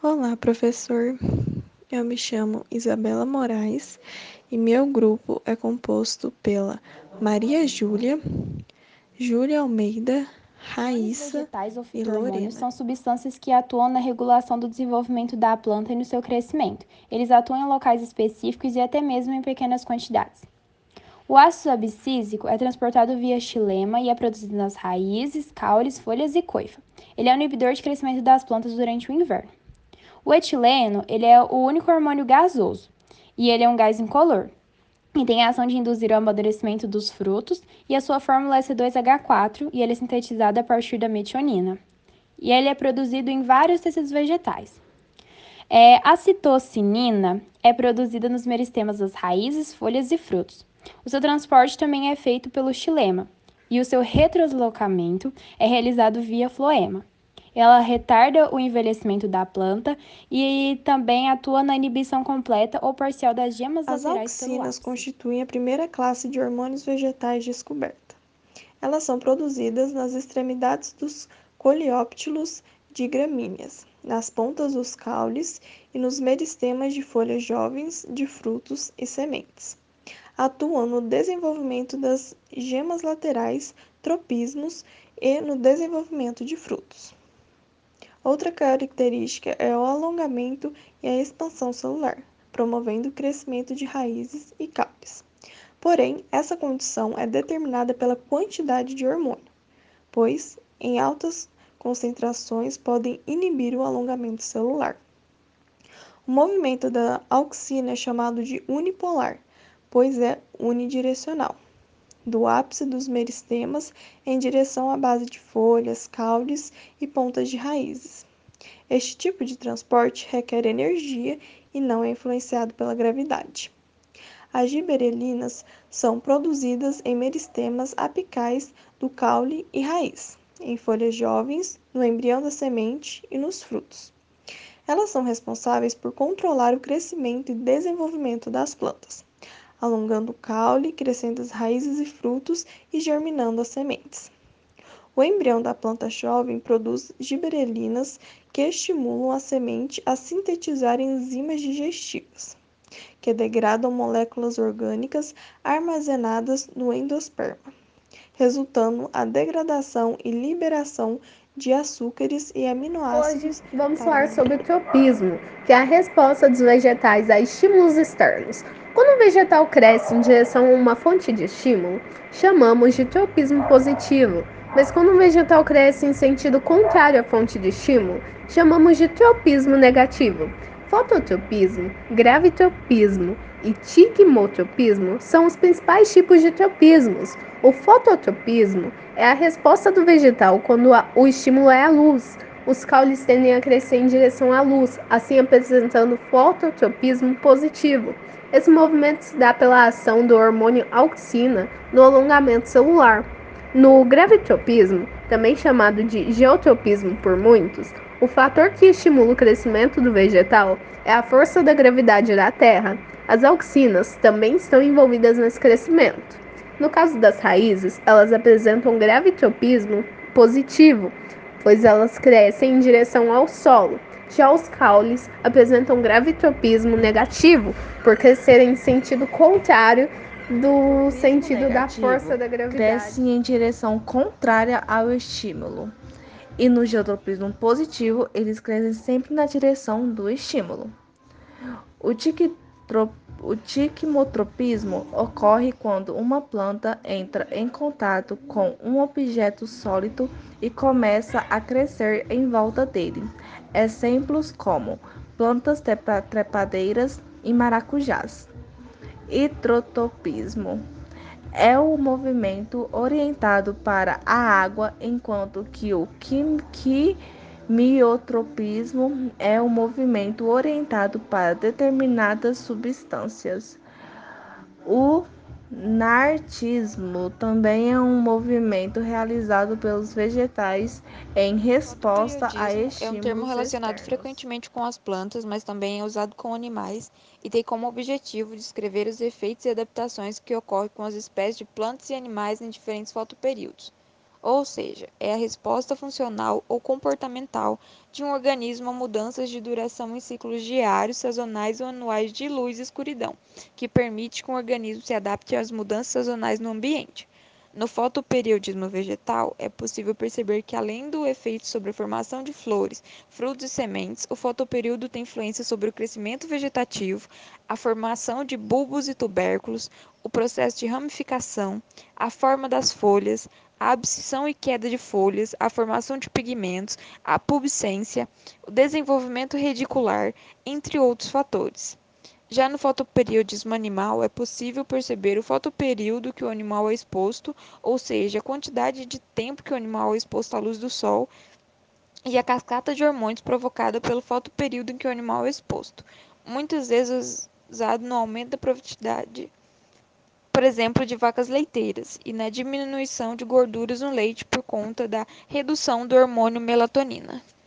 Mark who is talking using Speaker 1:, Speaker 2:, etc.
Speaker 1: Olá, professor. Eu me chamo Isabela Moraes e meu grupo é composto pela Maria Júlia, Júlia Almeida, Raíssa e Lorena.
Speaker 2: são substâncias que atuam na regulação do desenvolvimento da planta e no seu crescimento. Eles atuam em locais específicos e até mesmo em pequenas quantidades. O ácido abscísico é transportado via xilema e é produzido nas raízes, caules, folhas e coifa. Ele é um inibidor de crescimento das plantas durante o inverno. O etileno, ele é o único hormônio gasoso e ele é um gás incolor. E tem a ação de induzir o amadurecimento dos frutos e a sua fórmula é C2H4 e ele é sintetizado a partir da metionina. E ele é produzido em vários tecidos vegetais. É, a citocinina é produzida nos meristemas das raízes, folhas e frutos. O seu transporte também é feito pelo xilema e o seu retroslocamento é realizado via floema. Ela retarda o envelhecimento da planta e também atua na inibição completa ou parcial das gemas
Speaker 1: As
Speaker 2: laterais
Speaker 1: auxinas constituem a primeira classe de hormônios vegetais descoberta. Elas são produzidas nas extremidades dos coleóptilos de gramíneas, nas pontas dos caules e nos meristemas de folhas jovens de frutos e sementes. Atuam no desenvolvimento das gemas laterais, tropismos e no desenvolvimento de frutos. Outra característica é o alongamento e a expansão celular, promovendo o crescimento de raízes e caules. Porém, essa condição é determinada pela quantidade de hormônio, pois em altas concentrações podem inibir o alongamento celular. O movimento da auxina é chamado de unipolar, pois é unidirecional, do ápice dos meristemas em direção à base de folhas, caules e pontas de raízes. Este tipo de transporte requer energia e não é influenciado pela gravidade. As giberelinas são produzidas em meristemas apicais do caule e raiz, em folhas jovens, no embrião da semente e nos frutos. Elas são responsáveis por controlar o crescimento e desenvolvimento das plantas, alongando o caule, crescendo as raízes e frutos e germinando as sementes. O embrião da planta jovem produz giberelinas que estimulam a semente a sintetizar enzimas digestivas, que degradam moléculas orgânicas armazenadas no endosperma, resultando a degradação e liberação de açúcares e aminoácidos.
Speaker 3: Hoje vamos falar sobre o tropismo, que é a resposta dos vegetais a estímulos externos. Quando o vegetal cresce em direção a uma fonte de estímulo, chamamos de tropismo positivo. Mas quando o vegetal cresce em sentido contrário à fonte de estímulo, chamamos de tropismo negativo. Fototropismo, gravitropismo e tigmotropismo são os principais tipos de tropismos. O fototropismo é a resposta do vegetal quando o estímulo é a luz. Os caules tendem a crescer em direção à luz, assim apresentando fototropismo positivo. Esse movimento se dá pela ação do hormônio auxina no alongamento celular. No gravitropismo, também chamado de geotropismo por muitos, o fator que estimula o crescimento do vegetal é a força da gravidade da Terra. As auxinas também estão envolvidas nesse crescimento. No caso das raízes, elas apresentam gravitropismo positivo, pois elas crescem em direção ao solo. Já os caules apresentam gravitropismo negativo, por crescerem em sentido contrário do sentido da força da gravidade.
Speaker 4: crescem em direção contrária ao estímulo. E no geotropismo positivo, eles crescem sempre na direção do estímulo. O, tiquitro- o tiquimotropismo ocorre quando uma planta entra em contato com um objeto sólido e começa a crescer em volta dele. Exemplos como plantas trepa- trepadeiras e maracujás. Hidrotropismo é o movimento orientado para a água, enquanto que o quim- quimiotropismo é o movimento orientado para determinadas substâncias. O narcismo também é um movimento realizado pelos vegetais em resposta a estímulos
Speaker 5: é um termo relacionado
Speaker 4: externos.
Speaker 5: frequentemente com as plantas, mas também é usado com animais e tem como objetivo descrever os efeitos e adaptações que ocorrem com as espécies de plantas e animais em diferentes fotoperíodos. Ou seja, é a resposta funcional ou comportamental de um organismo a mudanças de duração em ciclos diários, sazonais ou anuais de luz e escuridão, que permite que um organismo se adapte às mudanças sazonais no ambiente. No fotoperiodismo vegetal, é possível perceber que, além do efeito sobre a formação de flores, frutos e sementes, o fotoperíodo tem influência sobre o crescimento vegetativo, a formação de bulbos e tubérculos, o processo de ramificação, a forma das folhas, a abscisão e queda de folhas, a formação de pigmentos, a pubescência, o desenvolvimento redicular, entre outros fatores. Já no fotoperiodismo animal, é possível perceber o fotoperíodo que o animal é exposto, ou seja, a quantidade de tempo que o animal é exposto à luz do sol, e a cascata de hormônios provocada pelo fotoperíodo em que o animal é exposto, muitas vezes usado no aumento da produtividade, por exemplo, de vacas leiteiras, e na diminuição de gorduras no leite por conta da redução do hormônio melatonina.